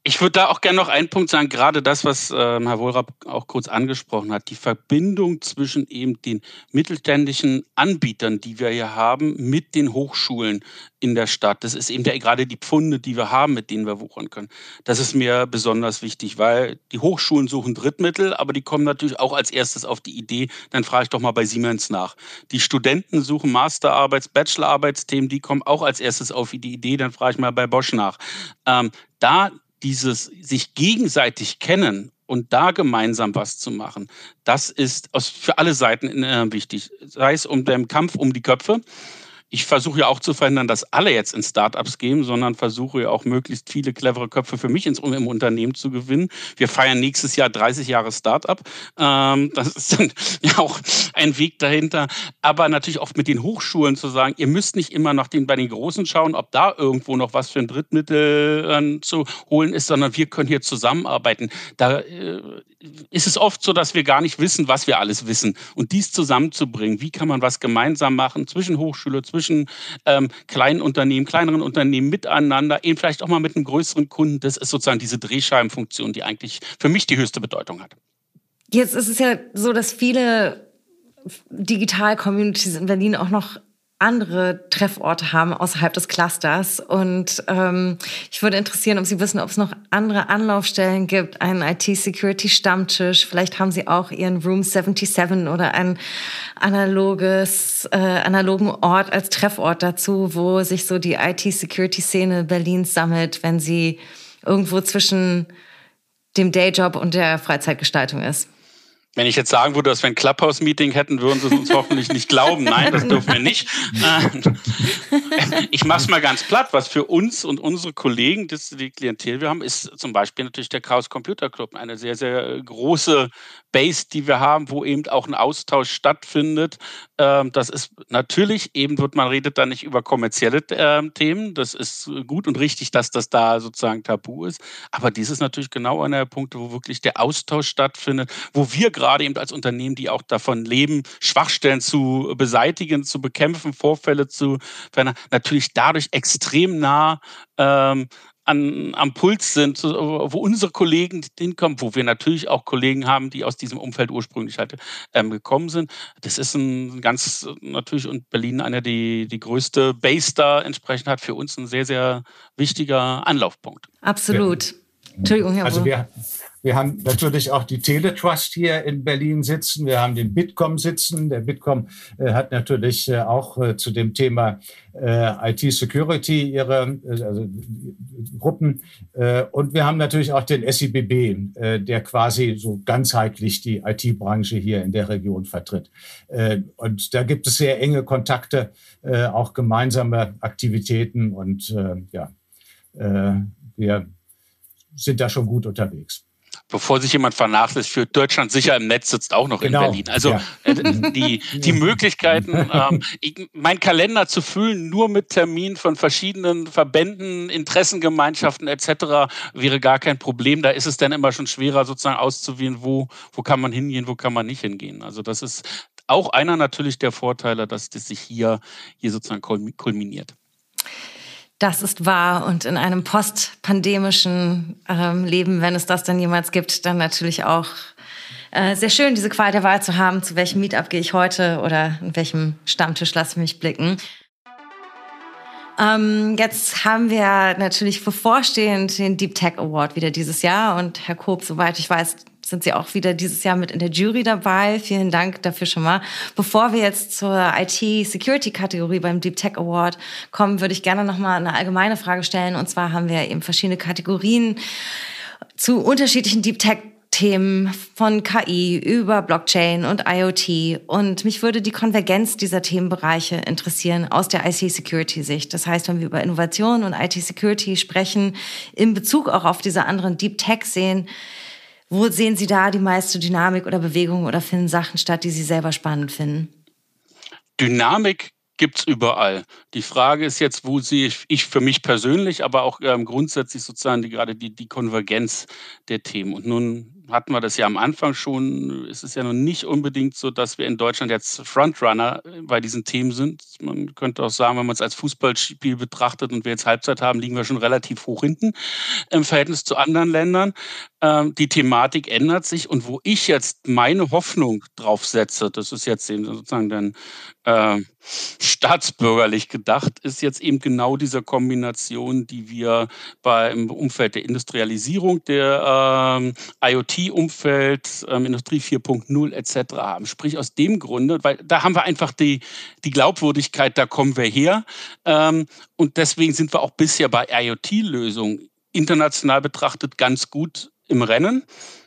Ich würde da auch gerne noch einen Punkt sagen, gerade das, was ähm, Herr Wohlrapp auch kurz angesprochen hat, die Verbindung zwischen eben den mittelständischen Anbietern, die wir hier haben, mit den Hochschulen in der Stadt. Das ist eben der, gerade die Pfunde, die wir haben, mit denen wir wuchern können. Das ist mir besonders wichtig, weil die Hochschulen suchen Drittmittel, aber die kommen natürlich auch als erstes auf die Idee, dann frage ich doch mal bei Siemens nach. Die Studenten suchen Masterarbeits-, Bachelorarbeitsthemen, die kommen auch als erstes auf die Idee, dann frage ich mal bei Bosch nach. Ähm, da dieses sich gegenseitig kennen und da gemeinsam was zu machen, das ist für alle Seiten äh, wichtig. Sei es um den Kampf um die Köpfe, ich versuche ja auch zu verhindern, dass alle jetzt in Startups gehen, sondern versuche ja auch möglichst viele clevere Köpfe für mich ins, im Unternehmen zu gewinnen. Wir feiern nächstes Jahr 30 Jahre Startup. Ähm, das ist dann ja auch ein Weg dahinter. Aber natürlich auch mit den Hochschulen zu sagen, ihr müsst nicht immer nach den, bei den Großen schauen, ob da irgendwo noch was für ein Drittmittel äh, zu holen ist, sondern wir können hier zusammenarbeiten. Da äh, ist es oft so, dass wir gar nicht wissen, was wir alles wissen. Und dies zusammenzubringen, wie kann man was gemeinsam machen zwischen Hochschule, zwischen ähm, kleinen Unternehmen, kleineren Unternehmen miteinander, eben vielleicht auch mal mit einem größeren Kunden. Das ist sozusagen diese Drehscheibenfunktion, die eigentlich für mich die höchste Bedeutung hat. Jetzt ist es ja so, dass viele Digital-Communities in Berlin auch noch andere Trefforte haben außerhalb des Clusters. Und ähm, ich würde interessieren, ob Sie wissen, ob es noch andere Anlaufstellen gibt, einen IT-Security-Stammtisch. Vielleicht haben Sie auch Ihren Room 77 oder einen analoges, äh, analogen Ort als Treffort dazu, wo sich so die IT-Security-Szene Berlins sammelt, wenn sie irgendwo zwischen dem Dayjob und der Freizeitgestaltung ist. Wenn ich jetzt sagen würde, dass wir ein Clubhouse-Meeting hätten, würden Sie es uns hoffentlich nicht glauben. Nein, das dürfen wir nicht. ich mache es mal ganz platt. Was für uns und unsere Kollegen, das die Klientel wir haben, ist zum Beispiel natürlich der Chaos Computer Club. Eine sehr, sehr große Base, die wir haben, wo eben auch ein Austausch stattfindet. Ähm, das ist natürlich, eben wird man redet da nicht über kommerzielle ähm, Themen. Das ist gut und richtig, dass das da sozusagen tabu ist. Aber dies ist natürlich genau einer der Punkte, wo wirklich der Austausch stattfindet, wo wir gerade eben als Unternehmen, die auch davon leben, Schwachstellen zu beseitigen, zu bekämpfen, Vorfälle zu verändern, natürlich dadurch extrem nah ähm, an, am Puls sind, wo unsere Kollegen hinkommen, wo wir natürlich auch Kollegen haben, die aus diesem Umfeld ursprünglich halt ähm, gekommen sind. Das ist ein ganz natürlich und Berlin einer die die größte Base da entsprechend hat für uns ein sehr sehr wichtiger Anlaufpunkt. Absolut. Ja. Entschuldigung, Herr Also wir, wir haben natürlich auch die Teletrust hier in Berlin sitzen. Wir haben den Bitkom sitzen. Der Bitkom äh, hat natürlich äh, auch äh, zu dem Thema äh, IT-Security ihre äh, also, Gruppen. Äh, und wir haben natürlich auch den SIBB, der quasi so ganzheitlich die IT-Branche hier in der Region vertritt. und da gibt es sehr enge Kontakte, auch gemeinsame Aktivitäten und ja, wir sind da schon gut unterwegs. Bevor sich jemand vernachlässigt, für Deutschland sicher im Netz sitzt auch noch genau. in Berlin. Also ja. äh, die, die Möglichkeiten, ähm, ich, mein Kalender zu füllen, nur mit Terminen von verschiedenen Verbänden, Interessengemeinschaften etc., wäre gar kein Problem. Da ist es dann immer schon schwerer, sozusagen auszuwählen, wo, wo kann man hingehen, wo kann man nicht hingehen. Also das ist auch einer natürlich der Vorteile, dass das sich hier, hier sozusagen kulminiert. Das ist wahr. Und in einem postpandemischen ähm, Leben, wenn es das dann jemals gibt, dann natürlich auch äh, sehr schön, diese Qual der Wahl zu haben, zu welchem Meetup gehe ich heute oder in welchem Stammtisch lasse mich blicken. Ähm, jetzt haben wir natürlich bevorstehend den Deep Tech Award wieder dieses Jahr. Und Herr Koop, soweit ich weiß, sind Sie auch wieder dieses Jahr mit in der Jury dabei. Vielen Dank dafür schon mal. Bevor wir jetzt zur IT-Security-Kategorie beim Deep Tech Award kommen, würde ich gerne noch mal eine allgemeine Frage stellen. Und zwar haben wir eben verschiedene Kategorien zu unterschiedlichen Deep Tech Themen von KI über Blockchain und IoT. Und mich würde die Konvergenz dieser Themenbereiche interessieren aus der IC-Security-Sicht. Das heißt, wenn wir über Innovation und IT-Security sprechen, in Bezug auch auf diese anderen Deep Tech sehen, wo sehen Sie da die meiste Dynamik oder Bewegung oder finden Sachen statt, die Sie selber spannend finden? Dynamik gibt es überall. Die Frage ist jetzt, wo sehe ich für mich persönlich, aber auch ähm, grundsätzlich sozusagen die, gerade die, die Konvergenz der Themen. Und nun hatten wir das ja am Anfang schon. Es ist ja noch nicht unbedingt so, dass wir in Deutschland jetzt Frontrunner bei diesen Themen sind. Man könnte auch sagen, wenn man es als Fußballspiel betrachtet und wir jetzt Halbzeit haben, liegen wir schon relativ hoch hinten im Verhältnis zu anderen Ländern. Ähm, die Thematik ändert sich und wo ich jetzt meine Hoffnung drauf setze, das ist jetzt eben sozusagen dann äh, staatsbürgerlich gedacht, ist jetzt eben genau diese Kombination, die wir beim Umfeld der Industrialisierung, der ähm, IoT-Umfeld, ähm, Industrie 4.0 etc. haben. Sprich aus dem Grunde, weil da haben wir einfach die, die Glaubwürdigkeit, da kommen wir her. Ähm, und deswegen sind wir auch bisher bei IoT-Lösungen international betrachtet ganz gut im Rennen.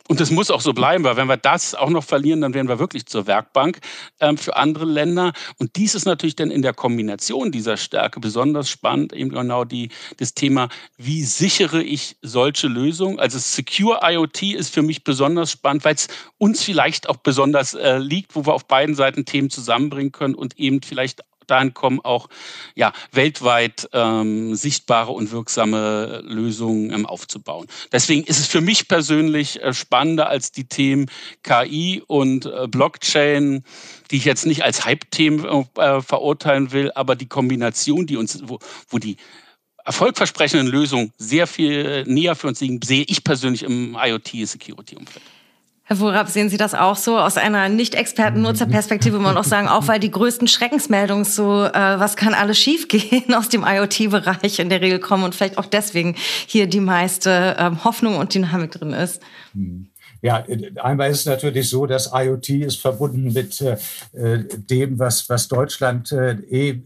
Und das muss auch so bleiben, weil wenn wir das auch noch verlieren, dann werden wir wirklich zur Werkbank ähm, für andere Länder. Und dies ist natürlich dann in der Kombination dieser Stärke besonders spannend, eben genau die, das Thema, wie sichere ich solche Lösungen. Also Secure IoT ist für mich besonders spannend, weil es uns vielleicht auch besonders äh, liegt, wo wir auf beiden Seiten Themen zusammenbringen können und eben vielleicht dahin kommen, auch ja, weltweit ähm, sichtbare und wirksame Lösungen ähm, aufzubauen. Deswegen ist es für mich persönlich äh, spannender als die Themen KI und äh, Blockchain, die ich jetzt nicht als Hype-Themen äh, verurteilen will, aber die Kombination, die uns, wo, wo die erfolgversprechenden Lösungen sehr viel näher für uns liegen, sehe ich persönlich im IoT-Security-Umfeld. Herr Vorab, sehen Sie das auch so aus einer Nicht-Experten-Nutzerperspektive, man auch sagen, auch weil die größten Schreckensmeldungen so, äh, was kann alles schiefgehen aus dem IoT-Bereich in der Regel kommen und vielleicht auch deswegen hier die meiste äh, Hoffnung und Dynamik drin ist? Ja, einmal ist es natürlich so, dass IoT ist verbunden mit äh, dem, was, was Deutschland äh, eh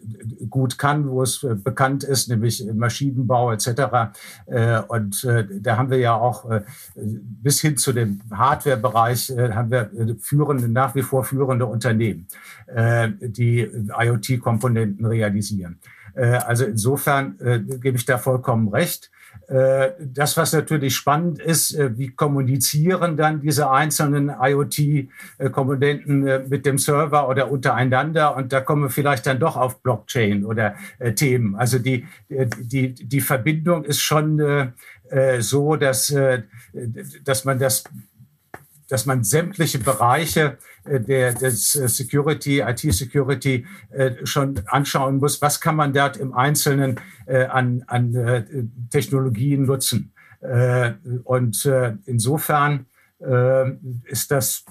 gut kann, wo es äh, bekannt ist, nämlich Maschinenbau etc. Äh, und äh, da haben wir ja auch äh, bis hin zu dem Hardware-Bereich haben wir führende, nach wie vor führende Unternehmen, die IoT-Komponenten realisieren. Also insofern gebe ich da vollkommen recht. Äh, das, was natürlich spannend ist, äh, wie kommunizieren dann diese einzelnen IoT-Komponenten äh, mit dem Server oder untereinander? Und da kommen wir vielleicht dann doch auf Blockchain oder Themen. Also die, die, die Verbindung ist schon so, dass, dass man das dass man sämtliche Bereiche der, des äh, Security, IT-Security äh, schon anschauen muss. Was kann man dort im Einzelnen an, an Technologien nutzen? Und insofern ist das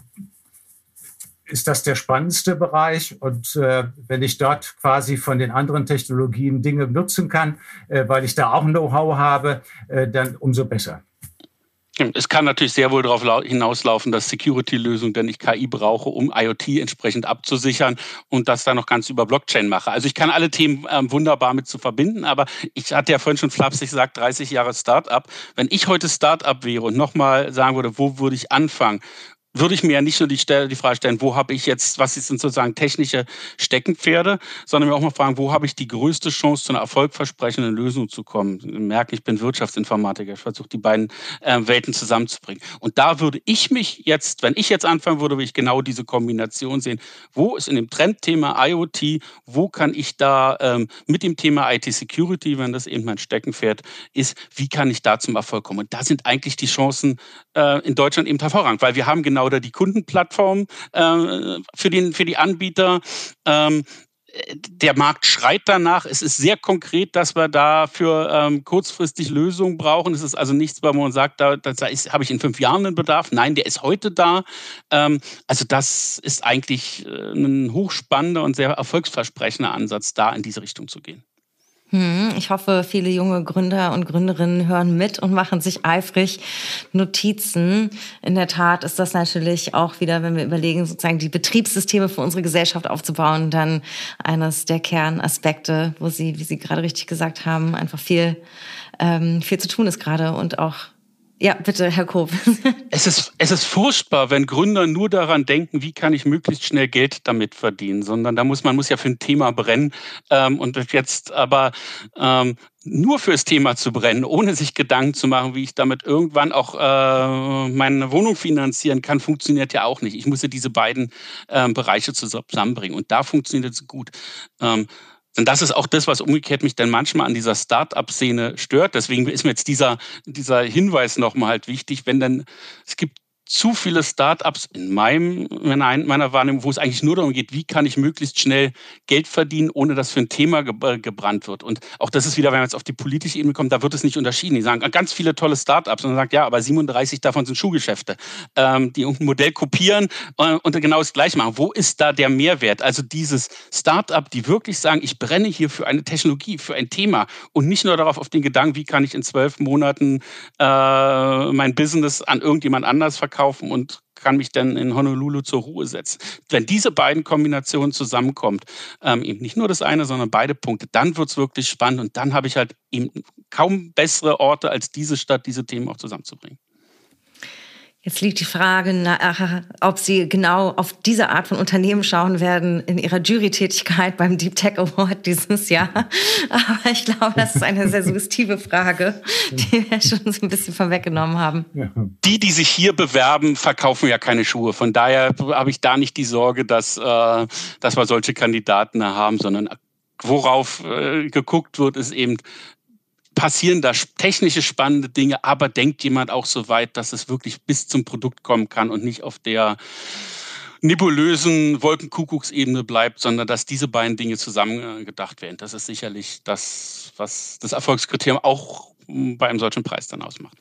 ist das der spannendste Bereich. Und äh, wenn ich dort quasi von den anderen Technologien Dinge nutzen kann, äh, weil ich da auch Know-how habe, äh, dann umso besser. Es kann natürlich sehr wohl darauf hinauslaufen, dass Security-Lösungen, denn ich KI brauche, um IoT entsprechend abzusichern und das dann noch ganz über Blockchain mache. Also ich kann alle Themen äh, wunderbar mit zu verbinden, aber ich hatte ja vorhin schon flapsig gesagt, 30 Jahre Startup. Wenn ich heute Startup wäre und nochmal sagen würde, wo würde ich anfangen? Würde ich mir ja nicht nur die, die Frage stellen, wo habe ich jetzt, was sind sozusagen technische Steckenpferde, sondern mir auch mal fragen, wo habe ich die größte Chance, zu einer erfolgversprechenden Lösung zu kommen. Sie merken, ich bin Wirtschaftsinformatiker, ich versuche die beiden äh, Welten zusammenzubringen. Und da würde ich mich jetzt, wenn ich jetzt anfangen würde, würde ich genau diese Kombination sehen. Wo ist in dem Trendthema IoT, wo kann ich da ähm, mit dem Thema IT-Security, wenn das eben mein Steckenpferd ist, wie kann ich da zum Erfolg kommen? Und da sind eigentlich die Chancen äh, in Deutschland eben hervorragend, weil wir haben genau oder die Kundenplattform äh, für, den, für die Anbieter. Ähm, der Markt schreit danach. Es ist sehr konkret, dass wir dafür ähm, kurzfristig Lösungen brauchen. Es ist also nichts, wo man sagt, da, da habe ich in fünf Jahren einen Bedarf. Nein, der ist heute da. Ähm, also das ist eigentlich äh, ein hochspannender und sehr erfolgsversprechender Ansatz, da in diese Richtung zu gehen. Hm, ich hoffe, viele junge Gründer und Gründerinnen hören mit und machen sich eifrig Notizen. In der Tat ist das natürlich auch wieder, wenn wir überlegen, sozusagen die Betriebssysteme für unsere Gesellschaft aufzubauen, dann eines der Kernaspekte, wo Sie, wie Sie gerade richtig gesagt haben, einfach viel, ähm, viel zu tun ist gerade und auch ja, bitte, Herr Koop. es, ist, es ist furchtbar, wenn Gründer nur daran denken, wie kann ich möglichst schnell Geld damit verdienen, sondern da muss man muss ja für ein Thema brennen. Ähm, und jetzt aber ähm, nur fürs Thema zu brennen, ohne sich Gedanken zu machen, wie ich damit irgendwann auch äh, meine Wohnung finanzieren kann, funktioniert ja auch nicht. Ich muss ja diese beiden äh, Bereiche zusammenbringen. Und da funktioniert es gut. Ähm, und das ist auch das, was umgekehrt mich dann manchmal an dieser Start-up-Szene stört. Deswegen ist mir jetzt dieser, dieser Hinweis nochmal halt wichtig, wenn dann, es gibt zu viele Startups in meinem, meiner Wahrnehmung, wo es eigentlich nur darum geht, wie kann ich möglichst schnell Geld verdienen, ohne dass für ein Thema gebrannt wird. Und auch das ist wieder, wenn man jetzt auf die politische Ebene kommt, da wird es nicht unterschieden. Die sagen ganz viele tolle Startups und man sagt, ja, aber 37 davon sind Schuhgeschäfte, ähm, die irgendein Modell kopieren äh, und genau das gleiche machen. Wo ist da der Mehrwert? Also dieses Startup, die wirklich sagen, ich brenne hier für eine Technologie, für ein Thema und nicht nur darauf auf den Gedanken, wie kann ich in zwölf Monaten äh, mein Business an irgendjemand anders verkaufen, kaufen und kann mich dann in Honolulu zur Ruhe setzen. Wenn diese beiden Kombinationen zusammenkommen, ähm, eben nicht nur das eine, sondern beide Punkte, dann wird es wirklich spannend und dann habe ich halt eben kaum bessere Orte als diese Stadt, diese Themen auch zusammenzubringen. Jetzt liegt die Frage, nach, ob Sie genau auf diese Art von Unternehmen schauen werden in Ihrer Jury-Tätigkeit beim Deep Tech Award dieses Jahr. Aber ich glaube, das ist eine sehr suggestive Frage, die wir schon so ein bisschen vorweggenommen haben. Die, die sich hier bewerben, verkaufen ja keine Schuhe. Von daher habe ich da nicht die Sorge, dass, äh, dass wir solche Kandidaten haben, sondern worauf äh, geguckt wird, ist eben, passieren da technische spannende Dinge, aber denkt jemand auch so weit, dass es wirklich bis zum Produkt kommen kann und nicht auf der nebulösen Wolkenkuckucksebene bleibt, sondern dass diese beiden Dinge zusammen gedacht werden. Das ist sicherlich das, was das Erfolgskriterium auch bei einem solchen Preis dann ausmacht.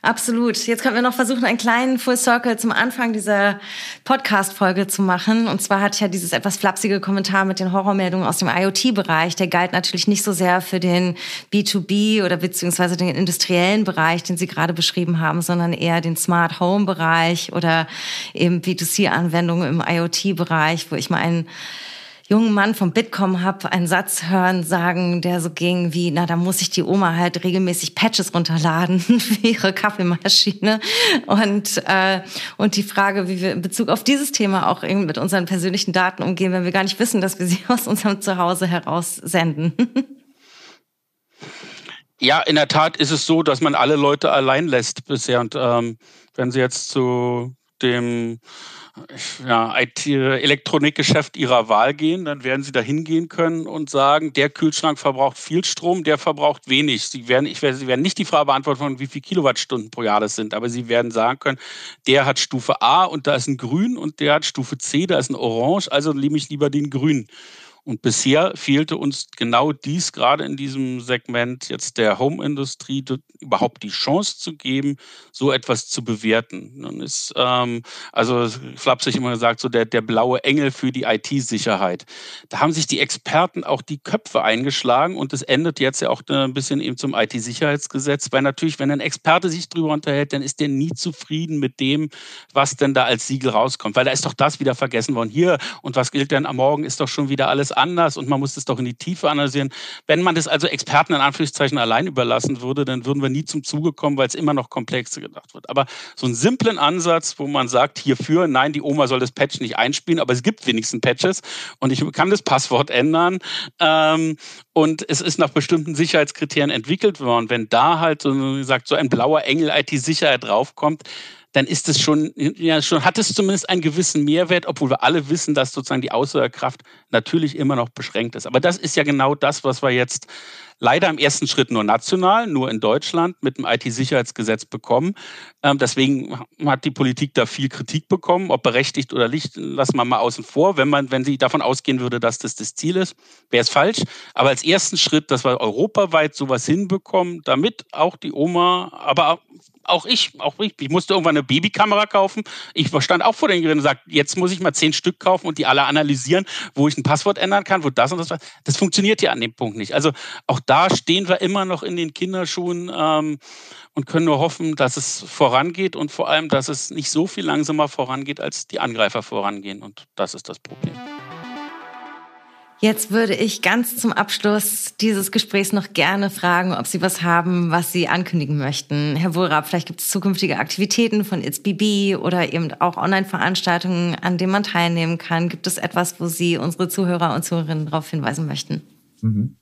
Absolut. Jetzt können wir noch versuchen, einen kleinen Full Circle zum Anfang dieser Podcast-Folge zu machen. Und zwar hatte ich ja dieses etwas flapsige Kommentar mit den Horrormeldungen aus dem IoT-Bereich. Der galt natürlich nicht so sehr für den B2B oder beziehungsweise den industriellen Bereich, den Sie gerade beschrieben haben, sondern eher den Smart Home-Bereich oder eben B2C-Anwendungen im IoT-Bereich, wo ich mal einen jungen Mann vom Bitkom habe einen Satz hören sagen, der so ging wie, na, da muss ich die Oma halt regelmäßig Patches runterladen für ihre Kaffeemaschine. Und, äh, und die Frage, wie wir in Bezug auf dieses Thema auch mit unseren persönlichen Daten umgehen, wenn wir gar nicht wissen, dass wir sie aus unserem Zuhause heraus senden. Ja, in der Tat ist es so, dass man alle Leute allein lässt bisher. Und ähm, wenn Sie jetzt zu dem ja, IT-Elektronikgeschäft ihrer Wahl gehen, dann werden sie da hingehen können und sagen, der Kühlschrank verbraucht viel Strom, der verbraucht wenig. Sie werden, ich sie werden nicht die Frage beantworten, wie viele Kilowattstunden pro Jahr das sind, aber sie werden sagen können, der hat Stufe A und da ist ein Grün und der hat Stufe C, da ist ein Orange, also nehme ich lieber den Grün. Und bisher fehlte uns genau dies gerade in diesem Segment jetzt der Home-Industrie überhaupt die Chance zu geben, so etwas zu bewerten. Dann ist ähm, also flapsig immer gesagt so der der blaue Engel für die IT-Sicherheit. Da haben sich die Experten auch die Köpfe eingeschlagen und es endet jetzt ja auch ein bisschen eben zum IT-Sicherheitsgesetz, weil natürlich, wenn ein Experte sich drüber unterhält, dann ist der nie zufrieden mit dem, was denn da als Siegel rauskommt, weil da ist doch das wieder vergessen worden. Hier und was gilt denn am Morgen ist doch schon wieder alles anders und man muss das doch in die Tiefe analysieren. Wenn man das also Experten in Anführungszeichen allein überlassen würde, dann würden wir nie zum Zuge kommen, weil es immer noch komplexer gedacht wird. Aber so einen simplen Ansatz, wo man sagt, hierfür, nein, die Oma soll das Patch nicht einspielen, aber es gibt wenigstens Patches und ich kann das Passwort ändern ähm, und es ist nach bestimmten Sicherheitskriterien entwickelt worden. Wenn da halt so, gesagt, so ein blauer Engel IT-Sicherheit draufkommt, dann ist es schon, ja, schon, hat es zumindest einen gewissen Mehrwert, obwohl wir alle wissen, dass sozusagen die Ausdauerkraft natürlich immer noch beschränkt ist. Aber das ist ja genau das, was wir jetzt leider im ersten Schritt nur national, nur in Deutschland mit dem IT-Sicherheitsgesetz bekommen. Ähm, deswegen hat die Politik da viel Kritik bekommen, ob berechtigt oder nicht, lassen wir mal außen vor. Wenn man, wenn sie davon ausgehen würde, dass das das Ziel ist, wäre es falsch. Aber als ersten Schritt, dass wir europaweit sowas hinbekommen, damit auch die Oma, aber auch ich, auch ich, ich musste irgendwann eine Babykamera kaufen. Ich stand auch vor den Geräten und sagte, jetzt muss ich mal zehn Stück kaufen und die alle analysieren, wo ich ein Passwort ändern kann, wo das und das. Das funktioniert ja an dem Punkt nicht. Also auch da stehen wir immer noch in den Kinderschuhen ähm, und können nur hoffen, dass es vorangeht und vor allem, dass es nicht so viel langsamer vorangeht, als die Angreifer vorangehen. Und das ist das Problem. Jetzt würde ich ganz zum Abschluss dieses Gesprächs noch gerne fragen, ob Sie was haben, was Sie ankündigen möchten. Herr Wohlrab, vielleicht gibt es zukünftige Aktivitäten von It's BB oder eben auch Online-Veranstaltungen, an denen man teilnehmen kann. Gibt es etwas, wo Sie unsere Zuhörer und Zuhörerinnen darauf hinweisen möchten? Mhm.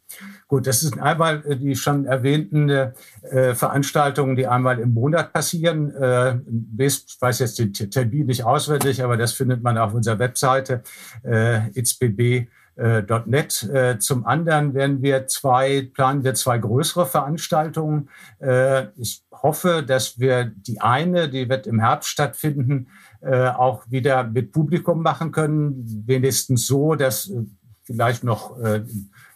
Gut, das sind einmal äh, die schon erwähnten äh, Veranstaltungen, die einmal im Monat passieren. Äh, ich weiß jetzt den Termin nicht auswendig, aber das findet man auf unserer Webseite äh, itzbb äh, .NET. Äh, zum anderen werden wir zwei, planen wir zwei größere Veranstaltungen. Äh, ich hoffe, dass wir die eine, die wird im Herbst stattfinden, auch wieder mit Publikum machen können. Wenigstens so, dass vielleicht noch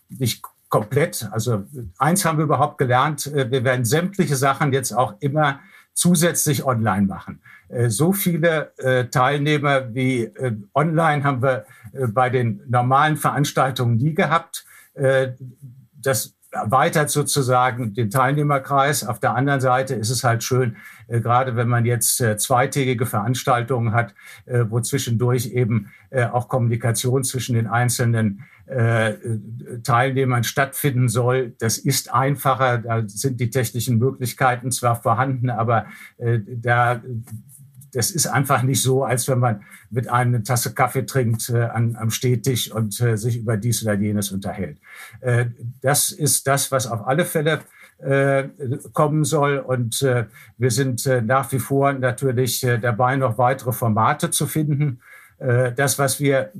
nicht komplett. Also eins haben wir überhaupt gelernt. Wir werden sämtliche Sachen jetzt auch immer zusätzlich online machen. Äh, so viele äh, Teilnehmer wie äh, online haben wir bei den normalen Veranstaltungen nie gehabt. Das erweitert sozusagen den Teilnehmerkreis. Auf der anderen Seite ist es halt schön, gerade wenn man jetzt zweitägige Veranstaltungen hat, wo zwischendurch eben auch Kommunikation zwischen den einzelnen Teilnehmern stattfinden soll. Das ist einfacher, da sind die technischen Möglichkeiten zwar vorhanden, aber äh, da das ist einfach nicht so, als wenn man mit einem eine Tasse Kaffee trinkt äh, an, am Stehtisch und äh, sich über dies oder jenes unterhält. Äh, das ist das, was auf alle Fälle äh, kommen soll. Und äh, wir sind äh, nach wie vor natürlich äh, dabei, noch weitere Formate zu finden. Äh, das, was wir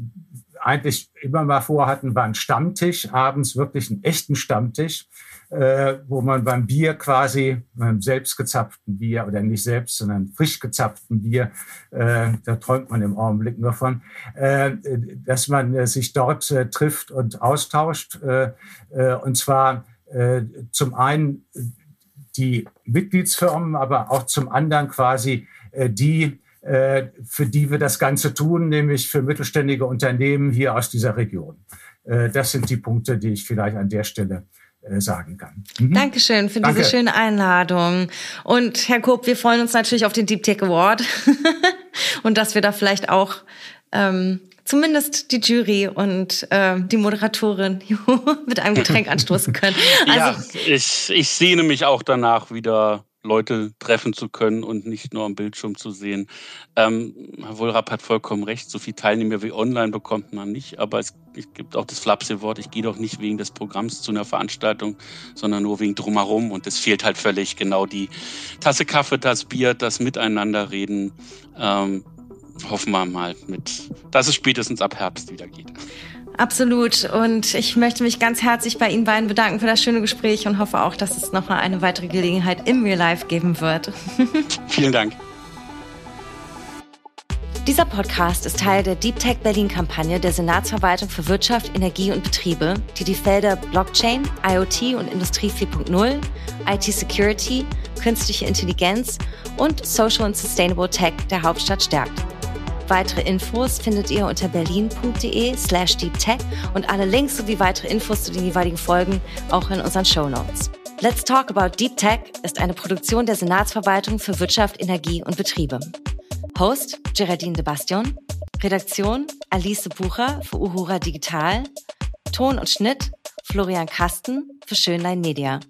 eigentlich immer mal vorhatten, war ein Stammtisch, abends wirklich einen echten Stammtisch, äh, wo man beim Bier quasi, beim selbst gezapften Bier oder nicht selbst, sondern frisch gezapften Bier, äh, da träumt man im Augenblick nur von, äh, dass man äh, sich dort äh, trifft und austauscht. Äh, und zwar zum einen die Mitgliedsfirmen, aber auch zum anderen quasi die, für die wir das Ganze tun, nämlich für mittelständige Unternehmen hier aus dieser Region. Äh, das sind die Punkte, die ich vielleicht an der Stelle äh, sagen kann. Mhm. Dankeschön für Danke. diese schöne Einladung. Und Herr Koop, wir freuen uns natürlich auf den Deep Tech Award und dass wir da vielleicht auch ähm, zumindest die Jury und äh, die Moderatorin mit einem Getränk anstoßen können. Also, ja, ich, ich sehne mich auch danach wieder Leute treffen zu können und nicht nur am Bildschirm zu sehen. Ähm, Herr Wohlrapp hat vollkommen recht, so viele Teilnehmer wie online bekommt man nicht, aber es, es gibt auch das flapsige Wort, ich gehe doch nicht wegen des Programms zu einer Veranstaltung, sondern nur wegen drumherum und es fehlt halt völlig genau die Tasse Kaffee, das Bier, das Miteinanderreden. Ähm, hoffen wir mal mit, dass es spätestens ab Herbst wieder geht. Absolut. Und ich möchte mich ganz herzlich bei Ihnen beiden bedanken für das schöne Gespräch und hoffe auch, dass es nochmal eine weitere Gelegenheit im Real Life geben wird. Vielen Dank. Dieser Podcast ist Teil der Deep Tech Berlin-Kampagne der Senatsverwaltung für Wirtschaft, Energie und Betriebe, die die Felder Blockchain, IoT und Industrie 4.0, IT-Security, künstliche Intelligenz und Social and Sustainable Tech der Hauptstadt stärkt. Weitere Infos findet ihr unter berlin.de slash deeptech und alle Links sowie weitere Infos zu den jeweiligen Folgen auch in unseren Show Notes. Let's Talk About Deep Tech ist eine Produktion der Senatsverwaltung für Wirtschaft, Energie und Betriebe. Host Geraldine de Bastion, Redaktion Alice Bucher für Uhura Digital, Ton und Schnitt Florian Kasten für Schönlein Media.